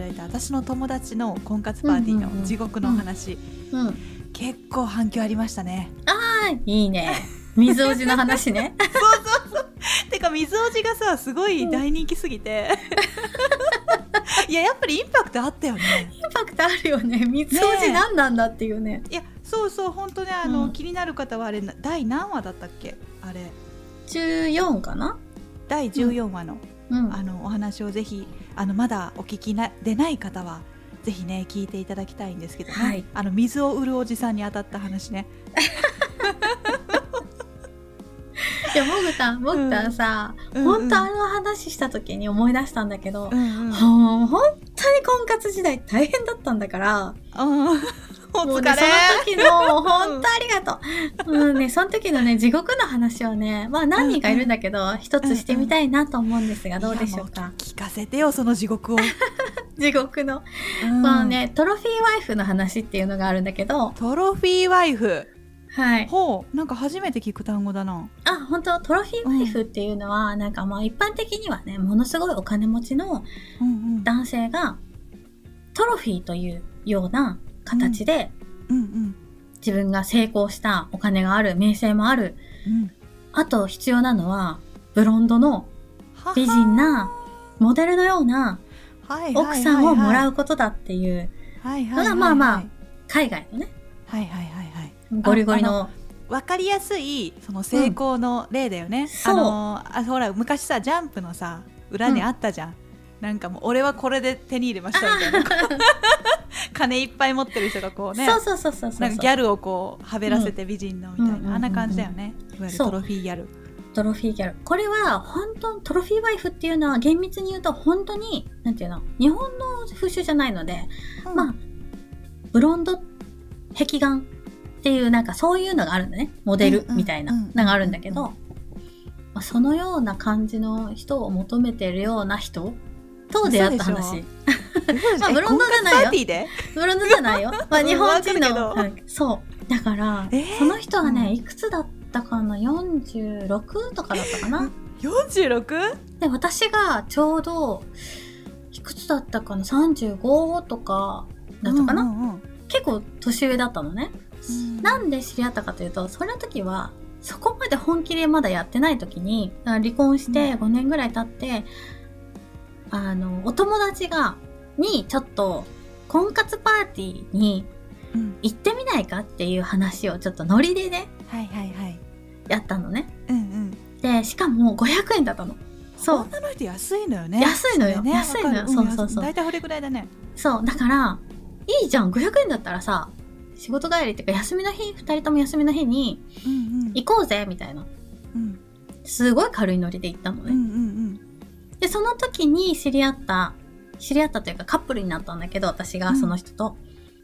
だいた、私の友達の婚活パーティーの地獄のお話、うん。結構反響ありましたね。あーいいね。水おじの話ね。てか水おじがさすごい大人気すぎて、いややっぱりインパクトあったよね。インパクトあるよね。水おじ何なんだっていうね。いやそうそう本当ねあの、うん。気になる方はあれな第何話だったっけ？あれ。14かな？第14話の,、うん。あのお話をぜひあのまだお聞きなでない方はぜひね聞いていただきたいんですけどね、はい。あの水を売るおじさんに当たった話ね。いや、もぐたん、もぐたんさ、うん本当あの話した時に思い出したんだけど、うんうん。本当に婚活時代大変だったんだから、うんお疲れもうね、その時の、本当ありがとう。うんね、その時のね、地獄の話をね、まあ何人かいるんだけど、一つしてみたいなと思うんですが、どうでしょうか？も。聞かせてよその地獄を、地獄の。うん。まあね、トロフィーワイフの話っていうのがあるんだけど、トロフィーワイフ。はい。ほうなんか初めて聞く単語だな。あ、本当？トロフィーワイフっていうのは、なんかまあ一般的にはね、ものすごいお金持ちのうんうん。男性が、トロフィーというような形で、うん。自分が成功したお金がある、名声もある。うん。あと必要なのは、ブロンドの美人なモデルのようなはい奥さんをもらううことだっていう、はいはいはいはい。まあまあ海外のね、はいはいはいはい。ゴリゴリあの、わかりやすいその成功の例だよね、そう。あほら昔さジャンプのさ裏にあったじゃん、なんかもう俺はこれで手に入れましたみたいな 金いっぱい持ってる人がこうねそうそうそうそうそう。なんかギャルをこうはべらせて美人のみたいな、うんうんうんうん。あんな感じだよね。いわゆるトロフィーギャル。トロフィーギャル。これは、本当トロフィーワイフっていうのは厳密に言うと、本当に、なんていうの、日本の風習じゃないので、まあ、ブロンド壁眼っていう、なんかそういうのがあるんだね。モデルみたいなうんうん。うんのがあるんだけど、まあ、そのような感じの人を求めてるような人と出会った話。まあブロンドじゃないよブロンドじゃないよ。まあ、日本人の、そう。だから、えー？その人がね、うんいくつだったかな ?46 とかだったかな？46? で、私がちょうど、いくつだったかな ?35 とかだったかな、うんうんうん結構年上だったのね。うんなんで知り合ったかというと、その時は、そこまで本気でまだやってない時に、あ離婚して5年ぐらい経って、あの、お友達が、に、ちょっと、婚活パーティーにうん行ってみないかっていう話をちょっとノリでね、はいはいはいやったのね。うんうんで、しかも500円だったの。そう。女の人安いのよね安いのよね安いのよそうそうそう大体これぐらいだねそう。だから、いいじゃん。500円だったらさ、仕事帰りっていうか休みの日、二人とも休みの日にうんうん行こうぜ、みたいな。うんすごい軽いノリで行ったのね。うんうんで、その時に知り合った、知り合ったというかカップルになったんだけど、私がその人と。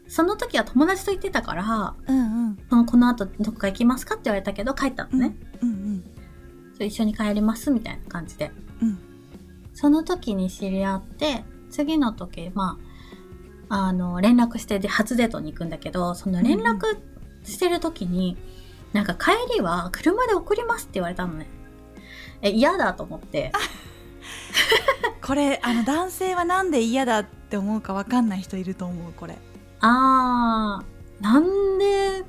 その時は友達と行ってたから、うんうんそのこの後どっか行きますか？って言われたけど、帰ったのね。うんうんそう一緒に帰ります、みたいな感じで。うんその時に知り合って、次の時、まあ、あの、連絡してで初デートに行くんだけど、その連絡してる時に、なんか帰りは車で送りますって言われたのね。え、嫌だと思って。これあの男性はなんで嫌だって思うかわかんない人いると思うこれ。あー、なんで、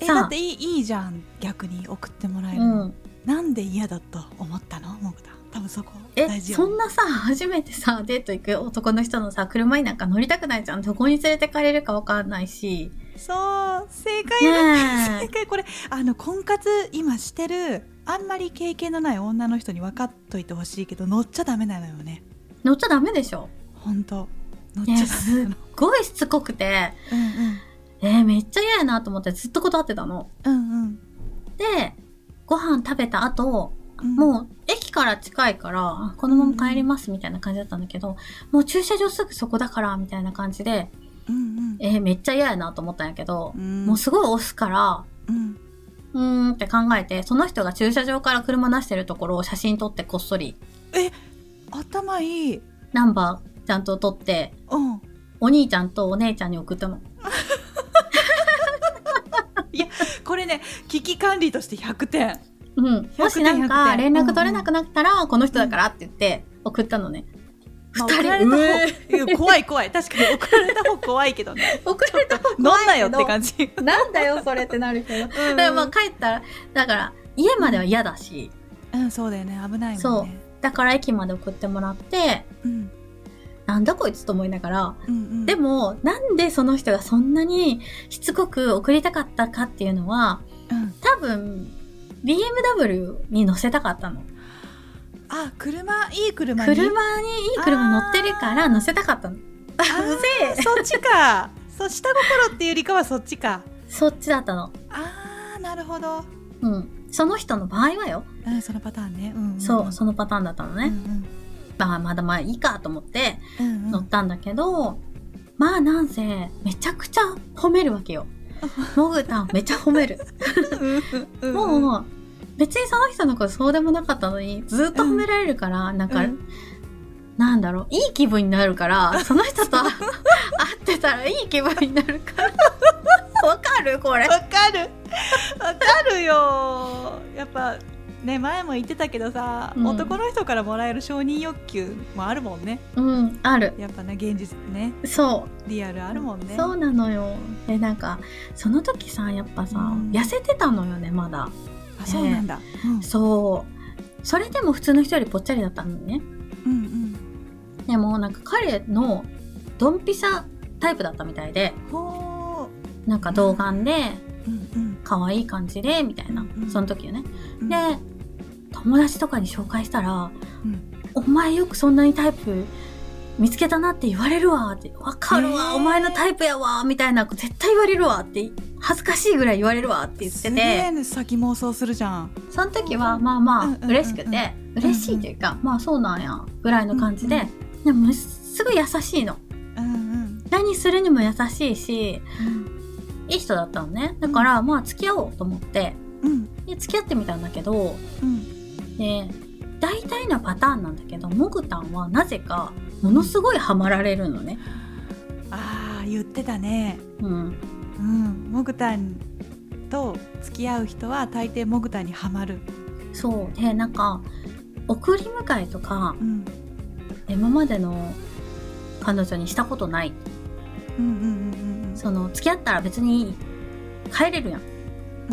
えだっていいいいじゃん逆に送ってもらえるうの、ん。なんで嫌だと思ったの？もぐた多分そこえ大、事よ。そんなさ、初めてさ、デート行く男の人のさ、車になんか乗りたくないじゃん。どこに連れてかれるかわかんないし。そう正解だ、ね正解。これあの婚活今してるあんまり経験のない女の人に分かっといてほしいけど乗っちゃダメなのよね。え。乗っちゃダメでしょ。本当。乗っちねゃダメなのすっごいしつこくて、うんうん。えーめっちゃ嫌やなと思ってずっと断ってたの。うんうん。で、ご飯食べた後、うん。もう駅から近いから、あこのまま帰りますみたいな感じだったんだけど、もう駐車場すぐそこだから、みたいな感じで、うんうん。えーめっちゃ嫌やなと思ったんやけど、うん。もうすごい押すから、うんうーんって考えて、その人が駐車場から車出してるところを写真撮ってこっそり、頭いいナンバーちゃんと撮って、うんお兄ちゃんとお姉ちゃんに送ったの。これね危機管理として100点うん。もしなん100か点連絡取れなくなったら、この人だからって言って、送ったのね。まあ、二人。送られた方。怖い怖い。確かに送られた方怖いけどね。送られた方飲んなよって感じじ。なんだよ、それってなるけど。だうん。からまあ帰ったら、だから家までは嫌だし、うんそうだよね。危ないもんね。そう。だから駅まで送ってもらって、うん。なんだこいつと思いながら、うんうん。でも、なんでその人がそんなにしつこく送りたかったかっていうのは、うん。多分、BMW に乗せたかったの。あ車いい車に？車にいい車乗ってるから乗せたかったの。あ そっちかそう下心っていうよりかはそっちかそっちだったの。あーなるほど、うん。その人の場合はよ。うん、そのパターンね、うんんんそう、そのパターンだったのうんね。まあ、まだまあいいかと思ってうんうん乗ったんだけど、まあなんせ、めちゃくちゃ褒めるわけよ。モグタンめっちゃ褒める。うんうんもう、別にその人のことそうでもなかったのに、ずっと褒められるから、なんか、うんなんだろう、いい気分になるから、その人と会ってたらいい気分になるから。わかるこれ。わかるわかるよやっぱね前も言ってたけどさ、うん男の人からもらえる承認欲求もあるもんねうん、ある。やっぱね現実ねそリアルあるもんう。ねそうなのよ。で、なんか、その時さ、やっぱさ、うん痩せてたのよね、まだ。あそうなんだ、うん。そう。それでも普通の人よりぽっちゃりだったのね。うんうん。でも、なんか彼のドンピシャタイプだったみたいで、ほなんか童顔で、ーうんうん。可愛い感じで、みたいな。その時よね。うん。で、友達とかに紹介したら、うん。お前よくそんなにタイプ見つけたなって言われるわ。って、わかるわ、お前のタイプやわ、みたいな、絶対言われるわ。って、恥ずかしいぐらい言われるわ。って言ってて、えね先妄想するじゃん。その時はまあまあ嬉しくて、嬉しいというか、まあそうなんや、ぐらいの感じで、でもすぐ優しいの。何するにも優しいし、うんいい人だったのね。だから、まあ付き合おうと思って、うん。で付き合ってみたんだけど、うん。で、大体のパターンなんだけど、モグタンはなぜか、ものすごいハマられるのね。ああ言ってたねうん。うんモグタンと付き合う人は大抵モグタンにはまるそう。で、なんか、送り迎えとか、うん今までの彼女にしたことない。うんうんうんうんその、付き合ったら別に帰れるやん。う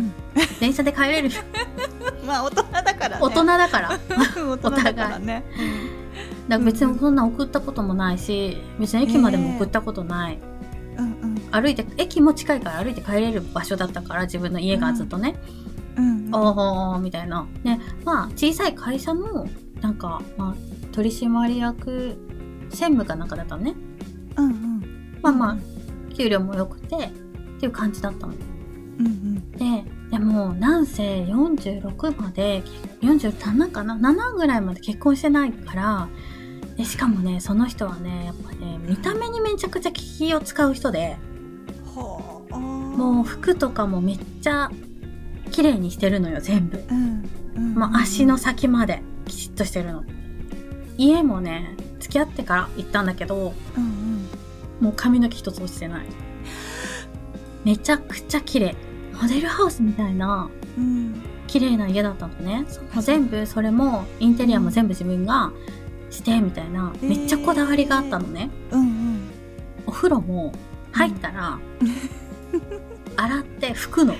ん電車で帰れる。まあ大人だからね大人だから。大人だからね だから別にそんな送ったこともないし、別に駅までも送ったことない。うんうん歩いて、駅も近いから歩いて帰れる場所だったから、自分の家がずっとね。うんうんああ、みたいな。ね、まあ、小さい会社の、なんか、まあ、取締役、専務かなんかだったのね。うんうんまあまあ、給料も良くて、っていう感じだったの。うんうんで、でも、なんせ46まで、47かな ?7 ぐらいまで結婚してないから、でしかもね、その人はね、やっぱね、見た目にめちゃくちゃ気を使う人で、もう服とかもめっちゃ綺麗にしてるのよ、全部。うんうんもう足の先まできちっとしてるの。家もね、付き合ってから行ったんだけど、うんうんもう髪の毛一つ落ちてない。めちゃくちゃ綺麗。モデルハウスみたいなうん。綺麗な家だったのね。全部それもインテリアも全部自分がしてみたいな、へーめっちゃこだわりがあったのね。うんうん。お風呂も入ったら、洗って拭くの。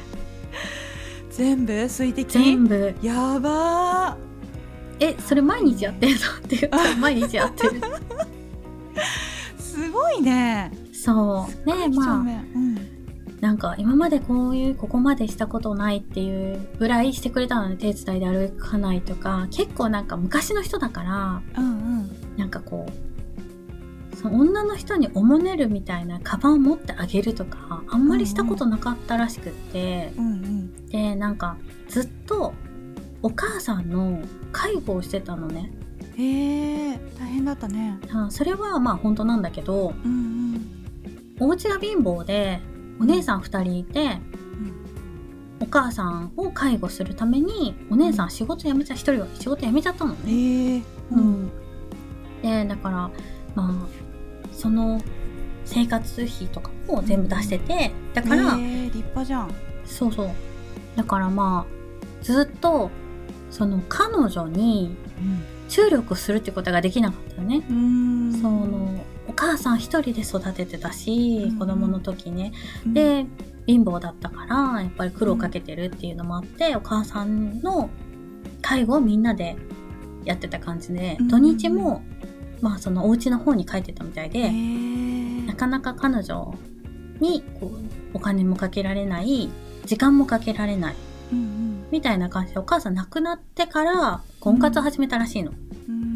全部？水滴？全部。やばえ、それ毎日やってるの？って言ったら毎日やってる。ーすごいね。そう。ねまあ、面うんなんか今までこういうここまでしたことないっていうぐらいしてくれたので手伝いで歩かないとか結構なんか昔の人だからうんうん。なんかこうその女の人におもねるみたいなカバンを持ってあげるとかあんまりしたことなかったらしくって、うんうん。でなんかずっとお母さんの介護をしてたのね。へえ大変だったね。あそれはまあ本当なんだけどうんうん。お家が貧乏でお姉さん2人いて、お母さんを介護するためにお姉さん仕事辞めちゃ一人は仕事辞めちゃったの。ね。へえうん、でだからまあその生活費とかを全部出しててだから、へえ立派じゃん。そうそう。だからまあずっとその彼女にうん。注力するってことができなかったよね。うん。そのお母さん一人で育ててたし、うん。子供の時ね。うん。で貧乏だったからやっぱり苦労かけてるっていうのもあって、お母さんの介護をみんなでやってた感じで、うん。土日もまあそのお家の方に帰ってたみたいへで、ー。なかなか彼女にこうお金もかけられない時間もかけられないうん。みたいな感じでお母さん亡くなってから婚活始めたらしいの。うん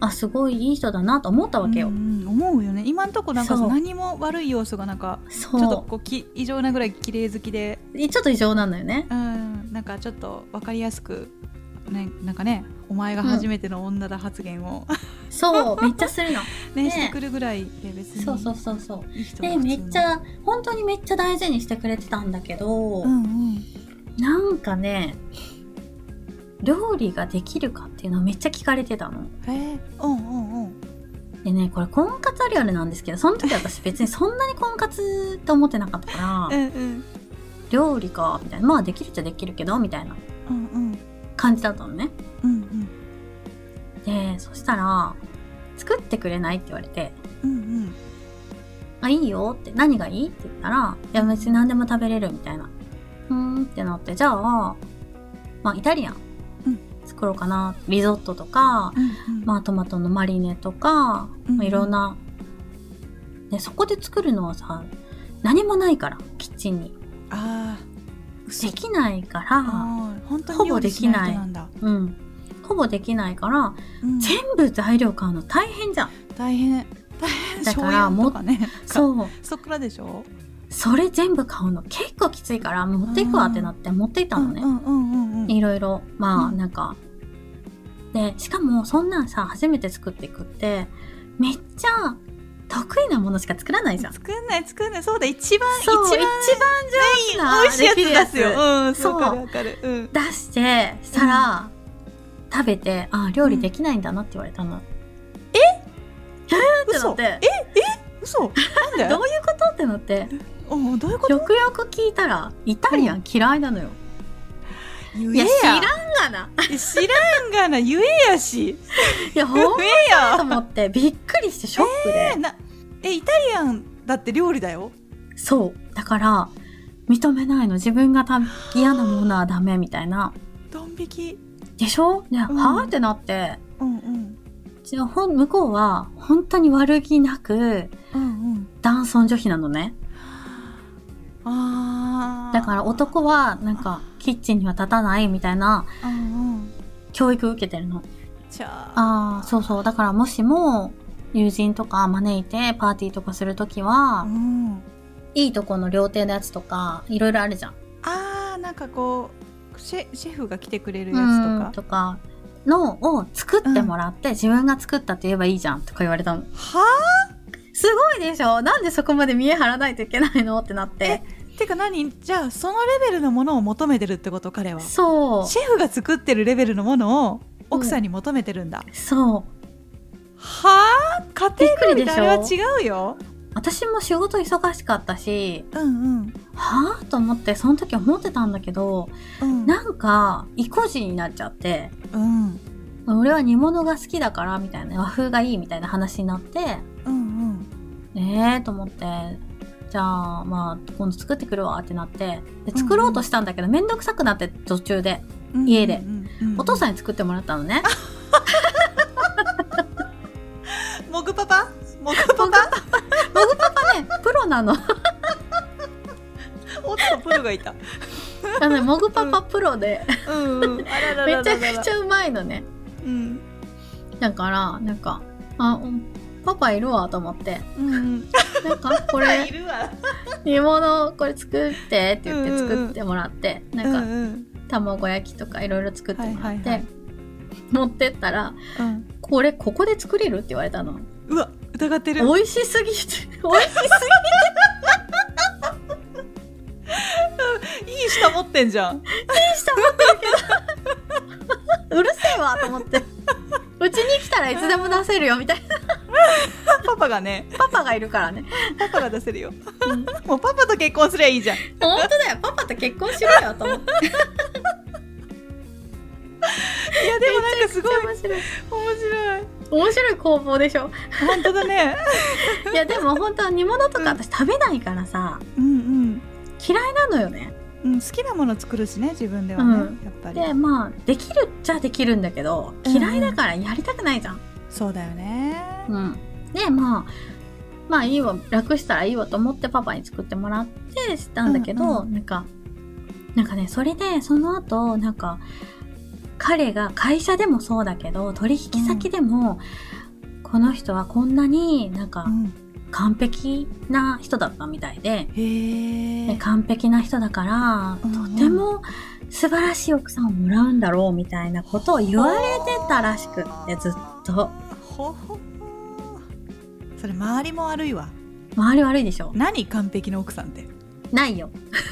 あすごいいい人だなと思ったわけよ。うんうん思うよね今んとこなんか何も悪い要素がなんかちょっとこうき異常なぐらい綺麗好きでちょっと異常なんだよね。うんなんかちょっと分かりやすくねなんかねお前が初めての女だ発言を、そう、めっちゃするの。ねねしてくるぐらいで別にそうそうそうそう。いい人で、めっちゃ、本当にめっちゃ大事にしてくれてたんだけど、うんうんなんかね、料理ができるかっていうのをめっちゃ聞かれてたの。へえうんうんうんでね、これ婚活あるあるなんですけど、その時私別に そんなに婚活って思ってなかったから、うんうん料理か、みたいな。まあできるっちゃできるけど、みたいなうんうん感じだったのね。うんで、そしたら、作ってくれないって言われて、うんうんあ、いいよって、何がいいって言ったら、いや別に何でも食べれるみたいな。うーんってなって、じゃあ、まあイタリアンうん作ろうかな。リゾットとか、うんうんまあトマトのマリネとか、うんまあいろんな。で、そこで作るのはさ、何もないから、キッチンに。あできないから、あー本当に料理しないうん。ほぼできないから、うん全部材料買うの大変じゃん。大変大変だから醤油とかねそう。そっからでしょ？それ全部買うの結構きついから、持っていくわってなって持っていったのね。うんうんうんうんいろいろ、まあ、うんなんか。で、しかも、そんなんさ、初めて作っていくって、めっちゃ得意なものしか作らないじゃん。作んない作んない。そうだ一番一番一番美味しいやつ出すようんそう。わかるわかる。うん。出して、したら、食べて、あ、料理できないんだなって言われたの。え？ってな嘘って、嘘。なんで？どういうこと？ってなって、うんどういうこと？よくよく聞いたら、イタリアン嫌いなのよ。言いや、知らんがな。知らんがな言えやし いや、ほん言えやと思って、びっくりしてショックで。えなえイタリアンだって料理だよそう。だから、認めないの。自分がた嫌なものはダメみたいな。ドン引きでしょ？ね、うんはぁってなって。うんうんちのほん向こうは、本当に悪気なく、うんうん男尊女卑なのね。あーだから男は、なんか、キッチンには立たないみたいなうんうん教育受けてるの。じゃあああ、そうそう。だからもしも、友人とか招いてパーティーとかするときは、うんいいとこの料亭のやつとか、いろいろあるじゃん。あーなんかこうシェシェフが来てくれるやうんつとかとかのを作ってもらって、自分が作ったって言えばいいじゃんとか言われたの。はすごいでしょ？なんでそこまで見え張らないといけないの？ってなって。あてか何？じゃあそのレベルのものを求めてるってこと彼は。そう。シェフが作ってるレベルのものを奥さんに求めてるんだ、そう。はあ？家庭料理とあれは違うよ。私も仕事忙しかったし、うんうん。はぁと思って、その時思ってたんだけど、うん。なんか、意固地になっちゃって、うん。俺は煮物が好きだから、みたいな、和風がいいみたいな話になって、うん。えー？と思って、じゃあ、まあ、今度作ってくるわってなって、で作ろうとしたんだけど、めんどくさくなって途中で、うん家で。お父さんに作ってもらったのね。モグパパ？モグパパ？モグパパ。ね、プロなの。おっとプロがいた。あのね、モグパパプロで、めちゃくちゃうまいのね。うん。だから、なんか、あ、うんパパいるわと思って、うんうんなんか、これ 煮物これ作ってって言って作ってもらって、うなんか、ん卵焼きとかいろいろ作ってもらって、はいはいはい。持ってったら、うん。これここで作れるって言われたの。うわ疑ってる。美味しすぎて、美味しすいい舌持ってんじゃん。ぎてした思ってるけど、うるせえわと思って。うちに来たらいつでも出せるよみたいな パパがねパパがいるからね。パパが出せるよ。うんもうパパと結婚すりゃいいじゃん。本当だよ、パパと結婚しろよと思って。いやでもなんかすごい面白い。面白い。面白い工房でしょ。本当だね。いやでも本当は煮物とか私食べないからさ、うん嫌いなのよね。うん、うん、好きなもの作るしね自分ではね、うん。やっぱり。で、まあ、できるっちゃできるんだけど、うん。嫌いだからやりたくないじゃん。そうだよねうん。で、まあ、まあいいわ、楽したらいいわと思ってパパに作ってもらってしたんだけど、うんうなんか、なんかね、それで、その後、なんか、彼が会社でもそうだけど、取引先でも、この人はこんなになんかうん。完璧な人だったみたいで、へえで完璧な人だから、うんうん。とても素晴らしい奥さんをもらうんだろうみたいなことを言われてたらしくって、ずっと。ほほほそれ周りも悪いわ。周り悪いでしょ。何完璧な奥さんって、ないよ。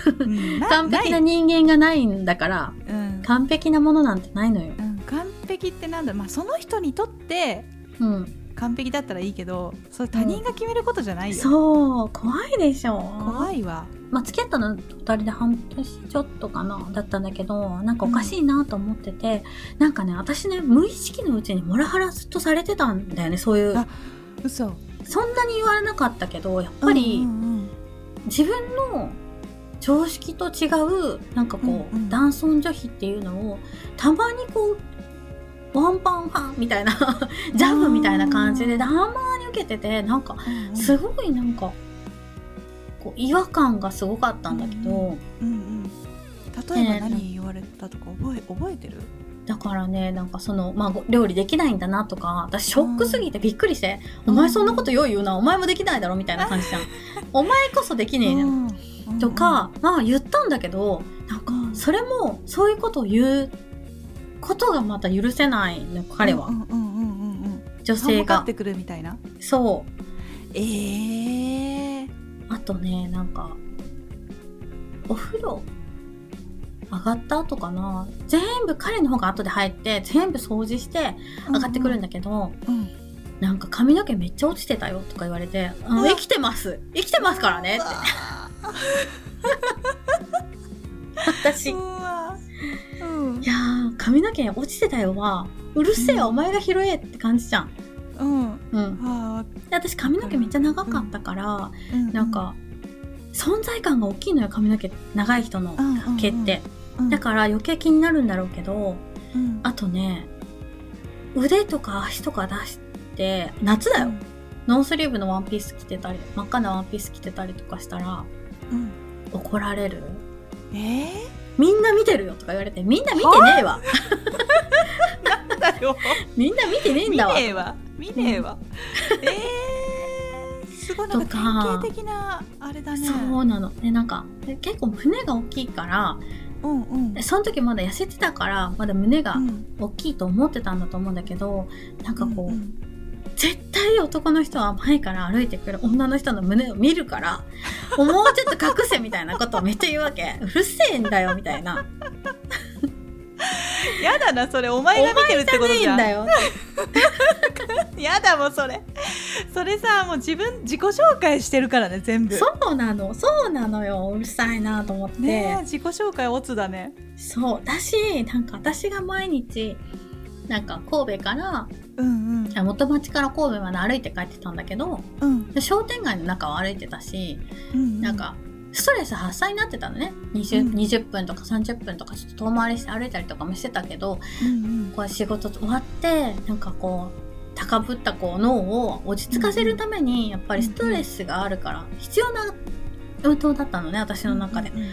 完璧な人間がないんだから、うん。完璧なものなんてないのよ。うん、完璧ってなんだまあ、その人にとってうん。完璧だったらいいけどそれ他人が決めることじゃないよ、そう、怖いでしょ。怖いわ。まあ、付き合ったの二人で半年ちょっとかな、だったんだけど、なんかおかしいなと思ってて、なんかね、私ね、無意識のうちにモラハラずっとされてたんだよね、そういう。あ。嘘そんなに言われなかったけど、やっぱり、自分の常識と違う、なんかこう、うんうん。男尊女卑っていうのを、たまにこう、ワンパンハンみたいな、ジャブみたいな感じでたまに受けてて、なんか、すごいなんか、こう、違和感がすごかったんだけど、うんうん例えば何言われたとか覚え覚えてる？だからね、なんかその、まあ、ご料理できないんだなとか、私ショックすぎてびっくりして、お前そんなことよう言うな、お前もできないだろみたいな感じじゃん。お前こそできねえな。うんとか、まあ言ったんだけど、なんかうんそれもそういうことを言うことがまた許せないの、彼は。うんうんうんうんうん女性がって。くるみたいな？そう。ええー、あとね、なんか、お風呂上がった後かな。全部彼の方が後で入って全部掃除して上がってくるんだけど、うん。なんか髪の毛めっちゃ落ちてたよとか言われて、あうわ。生きてます。生きてますからねって。私、いうん。やー、髪の毛落ちてたよは、うるせえよ、うん。お前が拾えって感じじゃん。うん。うん。あで私髪の毛めっちゃ長かったから、ーうなんか、存在感が大きいのよ、髪の毛、長い人の毛って。うんだから余計気になるんだろうけど、うん。あとね、腕とか足とか出して、夏だよ。ノースリーブのワンピース着てたり、真っ赤なワンピース着てたりとかしたら、うん。怒られる？えー、みんな見てるよとか言われて、みんな見てねえわ。なんだよ。みんな見てねえん見だわ。ねえわ。見ねえわ、えー、すごいなんか。典型的なあれだね。そうなの。で、なんか、で結構胸が大きいから、うんうんでその時まだ痩せてたから、まだ胸がうん大きいと思ってたんだと思うんだけど、なんかこう、んん絶対男の人は前から歩いてくる女の人の胸を見るから、もうちょっと隠せみたいなことをめっちゃ言うわけ。うるせえんだよ、みたいな。やだなそれお前が見てるってことじゃんんだよ。やだもうそれそれさもう自分自己紹介してるからね全部そうなの、そうなのよ。うるさいなと思って。ねえ自己紹介オツだねそう。だし、なんか私が毎日、なんか神戸から、うんうんあ元町から神戸まで歩いて帰ってたんだけど、うんで商店街の中を歩いてたし、うんなんか、ストレス発散になってたのね。20, うん20分とか30分とかちょっと遠回りして歩いたりとかもしてたけど、うんこう仕事終わって、なんかこう、高ぶったこう脳を落ち着かせるために、やっぱりストレスがあるから、必要な運動だったのね、私の中で。うんうん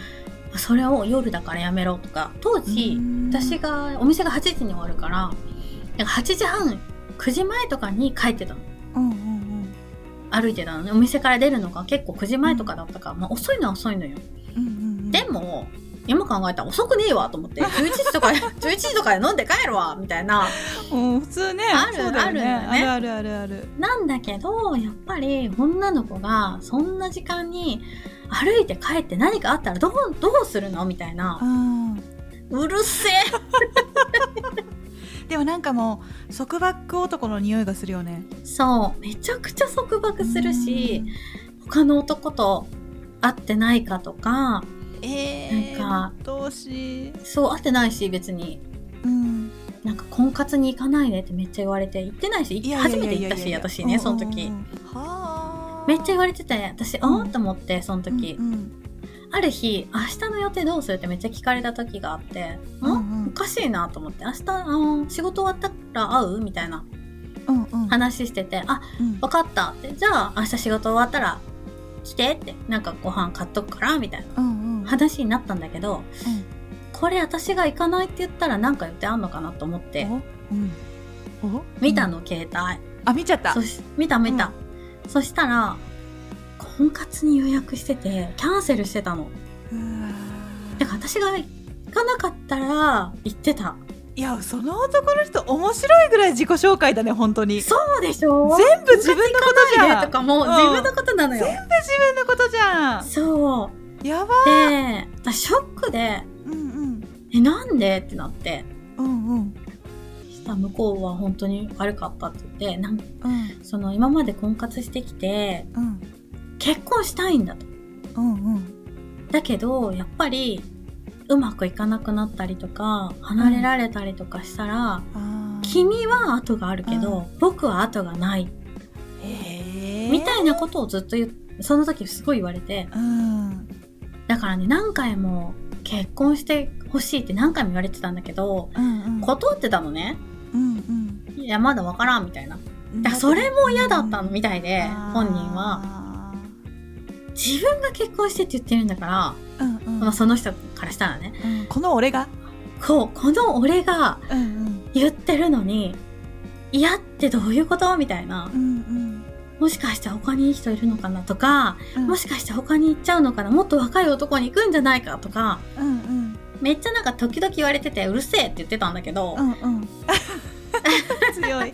それを夜だからやめろとか、当時、うん私が、お店が8時に終わるから、なんか8時半、9時前とかに帰ってたの。うんうん歩いてたのね。お店から出るのが結構9時前とかだったから、まあ遅いのは遅いのよ。うんうんうんでも、今考えたら遅くねえわと思って、11時とか、11時とかで飲んで帰るわみたいな。うん普通ねあるねあるんだよねあるあるあるなんだけど、やっぱり女の子がそんな時間に歩いて帰って何かあったらどう、どうするのみたいな。うんうるせえ でもなんかもう束縛男の匂いがするよねそう。めちゃくちゃ束縛するし、他の男と会ってないかとか、うんえー、なんかどうしそう、会ってないし別に。うん。なんか婚活に行かないでってめっちゃ言われて。行ってないし初めて行ったし私ねその時、めっちゃ言われてて私あーって思ってその時、うんうん。ある日明日の予定どうするってめっちゃ聞かれた時があって、うんうん。んおかしいなと思って。明日あの仕事終わったら会うみたいなうんうん。話しててあうん。分かったって。じゃあ明日仕事終わったら来てってなんかご飯買っとくからみたいな。うんうん話になったんだけどこれ私が行かないって言ったら何か予定あんのかなと思って。おうんお見たの携帯。あ見ちゃった。見た見た、そしたら婚活に予約しててキャンセルしてたの。だから私が行かなかったら行ってた。いやその男の人面白いぐらい自己紹介だね本当に。全そうでしょ？部自分のことじゃん。とかもううん自分のことなのよ、全部自分のことじゃん。そうやばで私ショックでうんうん。えなんで？ってなって。うんうん。した。ら向こうは本当に悪かったって言ってなんうん。その今まで婚活してきてうん。結婚したいんだと。うんうん。だけどやっぱりうまくいかなくなったりとか離れられたりとかしたら、あー。君は後があるけど、僕は後がない。みたいなことをずっと言うその時すごい言われて。うんだからね何回も結婚してほしいって何回も言われてたんだけどうんうん。断ってたのね。うんいやまだわからんみたいな。うん。だそれも嫌だったのみたいで、本人は。自分が結婚してって言ってるんだから、うんうん。まあ、その人からしたらね。うん。この俺が？こうこの俺がうんうん。言ってるのに嫌ってどういうこと？みたいな。うんもしかして他にいい人いるのかなとか、うん。もしかして他に行っちゃうのかなもっと若い男に行くんじゃないかとかうんうん。めっちゃなんか時々言われててうるせえって言ってたんだけど、うんうん。強い。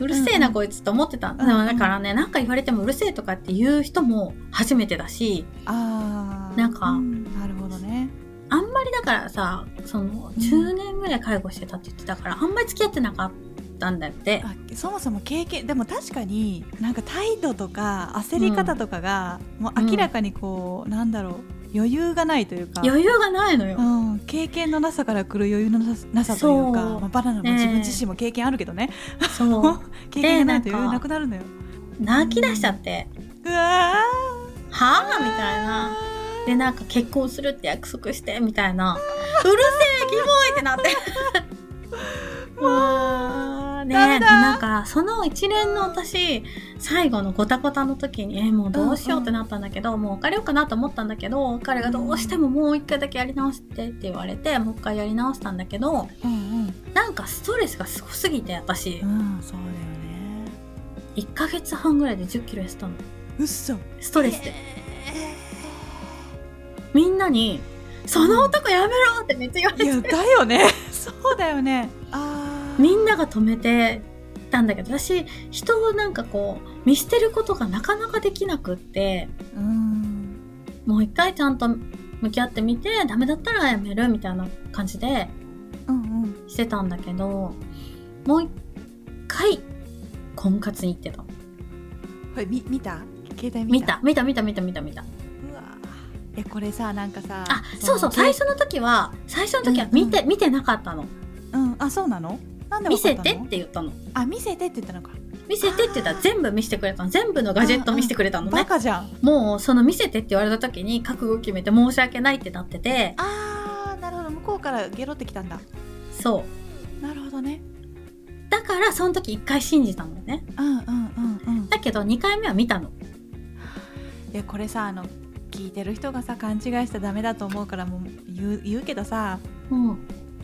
うるせえなこいつと思ってた、んでもだからねなんか言われてもうるせえとかっていう人も初めてだしあー。なんかうんなるほどね。あんまりだからさその10年ぐらい介護してたって言ってたから、あんまり付き合ってなかったんだって。あそもそも経験でも確かになんか態度とか焦り方とかが、もう明らかにこう、なんだろう余裕がないというか。余裕がないのよ、うん、経験のなさから来る余裕のなさなさというかまあ、バナナも自分自身も経験あるけどね、そう。経験がないと余裕なくなるのよ。泣き出しちゃって、うわはあみたいな。でなんか結婚するって約束してみたいな。うるせえキモいってなって。もうねなんかその一連の私最後のゴタゴタの時にえもうどうしようってなったんだけど、もう別れようかなと思ったんだけど彼がどうしてももう一回だけやり直してって言われてもう一回やり直したんだけどーうん。なんかストレスがすごすぎて私。うんうんそうだよね。1ヶ月半ぐらいで1 0キロ痩せたの。うっそストレスで。みんなに「その男やめろ!」ってめっちゃ言われいやてだよね。そうだよね。あーみんなが止めてたんだけど私人をなんかこう見捨てることがなかなかできなくってうんもう一回ちゃんと向き合ってみてダメだったらやめるみたいな感じでうんうんしてたんだけどもう一回婚活に行ってた。これみ見た？携帯見見たた見た見た見た見た見た。うわえこれさなんかさあそうそう最初の時は最初の時は見て、見てなかったの。うんあそうなの？なんで見せてって言ったの。あ見せてって言ったのか。見せてって言った。ら全部見せてくれたの。全部のガジェット見せてくれたのね。バカじゃん。もうその見せてって言われた時に覚悟決めて申し訳ないってなってて。あーなるほど。向こうからゲロってきたんだ。そう。なるほどね。だからその時一回信じたのね。うんうんうんうん。だけど2回目は見たの。でこれさあの聞いてる人がさ勘違いしたらダメだと思うからもう言う言うけどさ。うん、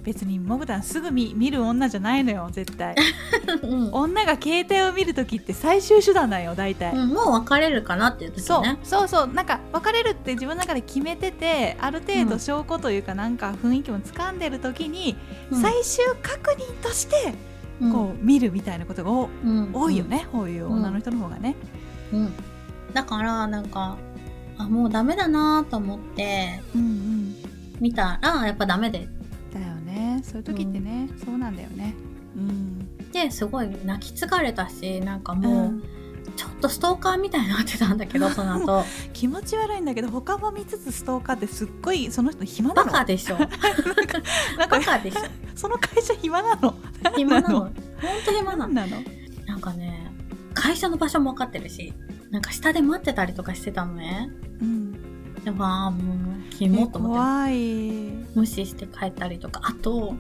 別にモグタンすぐ見見る女じゃないのよ絶対。うん。女が携帯を見る時って最終手段なんよ大体、うんもう別れるかなっていう時そうねそうそうなんか別れるって自分の中で決めててある程度証拠というかなんか雰囲気もつかんでる時に、うん。最終確認としてうん。こう見るみたいなことがおうん。多いよね、こういう女の人の方がね、うん。だからなんかあもうダメだなと思ってうんうん。見たらやっぱダメでそういう時ってね、そうなんだよね。うん。ですごい泣き継がれたしなんかもう、ちょっとストーカーみたいになってたんだけど その後。気持ち悪いんだけど他も見つつストーカーってすっごいその人暇なの？バカでしょ。なんかバカでしょ。その会社暇なの？暇なの。ほんと暇なの。なの？なんかね会社の場所も分かってるしなんか下で待ってたりとかしてたのね。うんでもあーもうキモと思って無視して帰ったりとか。あと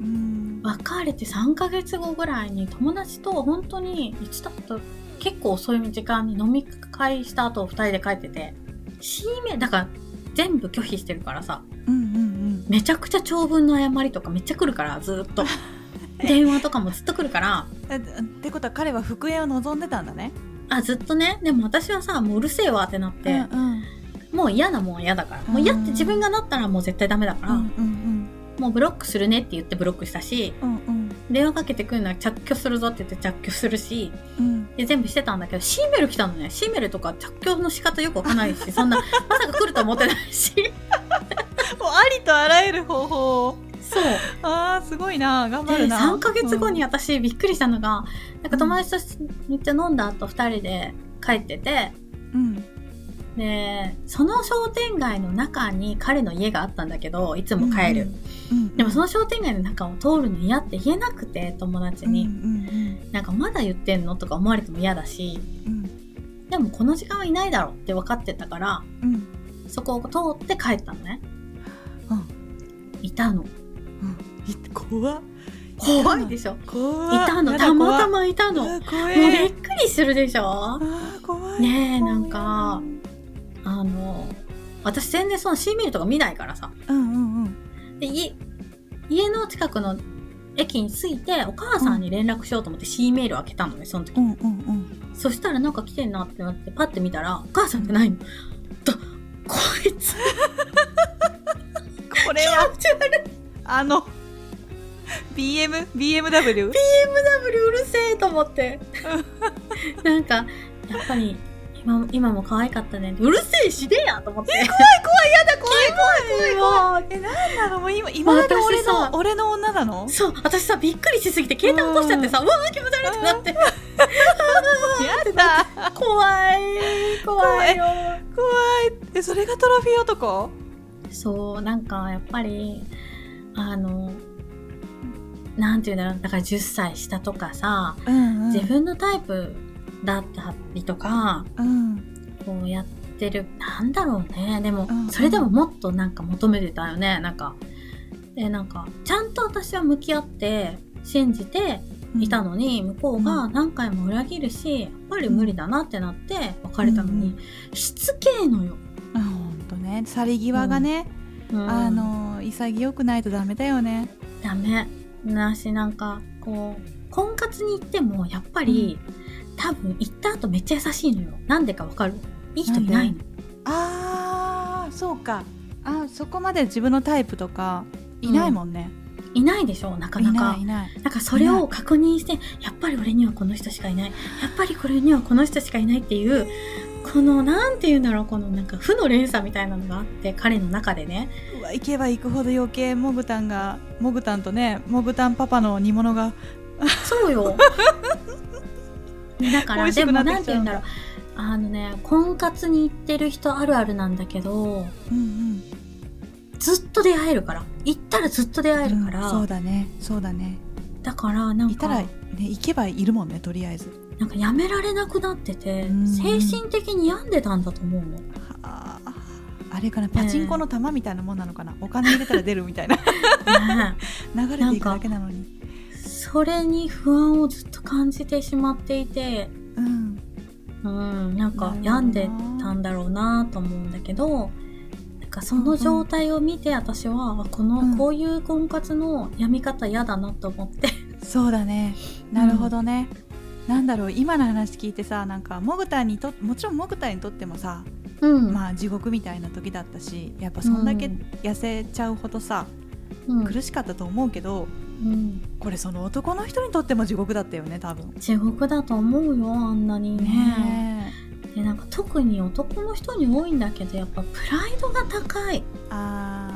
うん。別れて3ヶ月後ぐらいに友達と本当にいつだった？結構遅い時間に飲み会した後2人で帰ってて C 名だから全部拒否してるからさ。うんうんめちゃくちゃ長文の誤りとかめっちゃ来るからずーっと。電話とかもずっと来るから。えってことは彼は復縁を望んでたんだね。あずっとね。でも私はさもううるせえわってなって、うんもう嫌なもんは嫌だから。もう嫌って自分がなったらもう絶対ダメだから、うんうんもうブロックするねって言ってブロックしたしうんうん。電話かけてくるのは着去するぞって言って着去するしうん。で全部してたんだけどメール来たのね。メールとか着去の仕方よくわかんないしそんな まさか来るとは思ってないし。もうありとあらゆる方法を。そう。あーすごいな。頑張でるな。3ヶ月後に私びっくりしたのがなんか友達とめっちゃ飲んだ後2人で帰っててうんでその商店街の中に彼の家があったんだけどいつも帰る、うんうんでもその商店街の中を通るの嫌って言えなくて友達に、うんうんなんかまだ言ってんのとか思われても嫌だし。うん。でもこの時間はいないだろうって分かってたからうん。うんそこを通って帰ったのね。うん。いたの。うん。い怖っ。怖いでしょ。怖いたの。たまたまいたの。もうびえっくりするでしょ。怖い。ねえなんかあの私全然その C メールとか見ないからさ。うんうんうん。で家家の近くの駅に着いてお母さんに連絡しようと思って C メールを開けたのねその時。うんうんうん。そしたらなんか来てんなってなってパッて見たらお母さんってないの。とこいつ。これはあの BM BMW うるせえと思って。なんか、やっぱり、今今も可愛かったね。うるせえしねえやと思って。やだ怖い怖い怖いもえなんなのもう今今まで俺の俺の女なの？うそう、私さ、びっくりしすぎて携帯落としちゃってさ、うわー。気持ち悪いってなって。やだ怖い、怖いよ。怖いえそれがトロフィー男？そう、なんか、やっぱり、あの、なんていうんだろう、だから10歳下とかさ、うん。自分のタイプだったりとか、うんこうやってる、なんだろうね。でもうん、それでももっとなんか求めてたよね。なんか。で、なんか、ちゃんと私は向き合って、信じていたのに、向こうが何回も裏切るし、やっぱり無理だなってなって別れたのに、しつけえのよ。あほんとね去り際がね、うんあ、の潔くないとダメだよねダメ。なし、なんか、こう、婚活に行っても、やっぱり、多分行った後めっちゃ優しいのよ。なんでかわかる？いい人いないの。あーそうかあそこまで自分のタイプとかいないもんね、いないでしょなかなか。いないいないなんかそれを確認して、やっぱり俺にはこの人しかいない。やっぱりこれにはこの人しかいないっていう、この、なんて言うんだろう、このなんか負の連鎖みたいなのがあって、彼の中でね。うわ行けば行くほど余計モグタンがモグタンとねモグタンパパの煮物がそうよ。だから、でもくなんて言うんだろう。あのね、婚活に行ってる人あるあるなんだけど、うんずっと出会えるから。行ったらずっと出会えるから。うんそうだね。そうだね。だから、なんいたら、かね、、行けばいるもんねとりあえず。なんかやめられなくなってて、うん精神的に病んでたんだと思うの。あーあ。れかなパチンコの玉みたいなもんなのかな、お金入れたら出るみたいな。ね 流れていくだけなのにそれに不安をずっと感じてしまっていて、うん。うん、なんか病んでたんだろうなと思うんだけど、なんかその状態を見て私は、あこの、うん。こういう婚活の病み方嫌だなと思って。そうだね。なるほどね、なんだろう今の話聞いてさなんかモグタンにともちろんモグタンにとってもさ、うん。まあ地獄みたいな時だったしやっぱそんだけうん。痩せちゃうほどさ、うん。苦しかったと思うけどうん。これその男の人にとっても地獄だったよね多分。地獄だと思うよ、あんなにね。で、なんか特に男の人に多いんだけど、やっぱプライドが高い。あ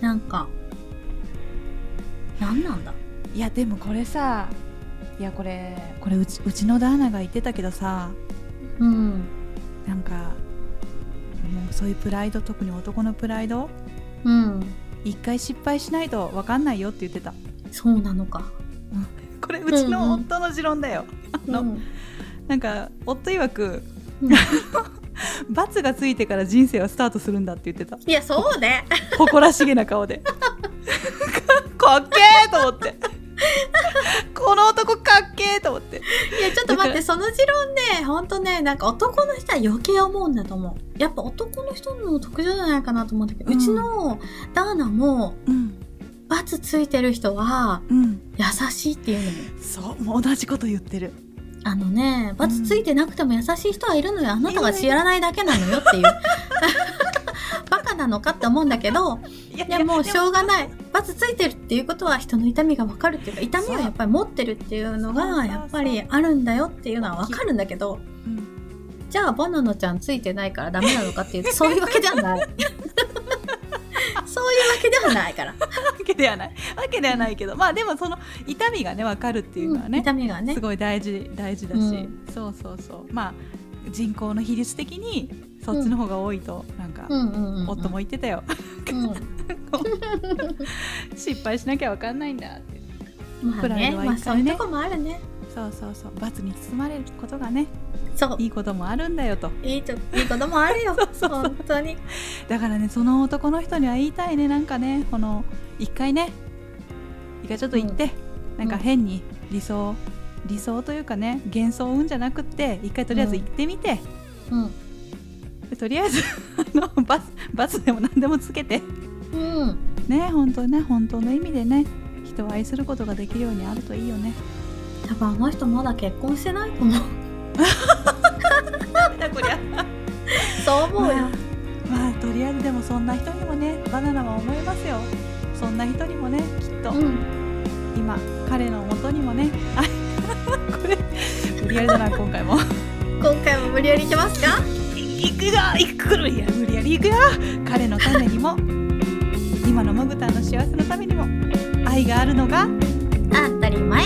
なんか、なんなんだ？ーいやでもこれさいやこれこれうちうちのダーナが言ってたけどさうん。なんかもうそういうプライド特に男のプライド？うん一回失敗しないと分かんないよって言ってた。そうなのか。これうちの夫の持論だよ、あのうん。なんか夫曰くうん。罰がついてから人生はスタートするんだって言ってた。いやそうね。誇らしげな顔で。かっけーと思ってこの男かっけーと思って。いやちょっと待ってその持論ねほんとねなんか男の人は余計思うんだと思う。やっぱ男の人の特徴じゃないかなと思うんだけど、ううんちのダーナもうん。罰ついてる人はうん。優しいっていうのよ。そうもう同じこと言ってる。あのね罰ついてなくても優しい人はいるのよ。あなたが知らないだけなのよっていう。バカなのかって思うんだけどいやもうしょうがない罰ついてるっていうことは人の痛みがわかるっていうか痛みをやっぱり持ってるっていうのがやっぱりあるんだよっていうのはわかるんだけどうん。じゃあバナナちゃんついてないからダメなのかっていうと そういうわけではない。そういうわけではないから、わけではない。わけではないけどまあでもその痛みがね分かるっていうのはね、痛みがね。すごい大事大事だし、うん。そうそうそう。まあ人口の比率的にそっちの方が多いとなんか、うんうんうんうん。夫も言ってたよ。うん。失敗しなきゃ分かんないんだってまあねまあそういうとこもあるね。そうそうそう。罰に包まれることがねそう。いいこともあるんだよと。いいといいこともあるよ。そう本当に。だからねその男の人には言いたいねなんかねこの一回ね一回ちょっと行って、なんか変に理想理想というかね幻想を生んじゃなくって一回とりあえず行ってみて、うん。でとりあえず あのバスバスでも何でもつけて。うん。ね本当ね本当の意味でね人を愛することができるようにあるといいよね。多分あの人まだ結婚してないと思うダメだこりゃそう思うよ、まあ、まあとりあえずでもそんな人にもねバナナは思いますよ。そんな人にもねきっと、うん。今彼のもとにもね。あ これ無理やりだな今回も。今回も無理やりいきますか？行くよ行くるいや無理やり行くよ彼のためにも今のモグタの幸せのためにも愛があるのが当たり前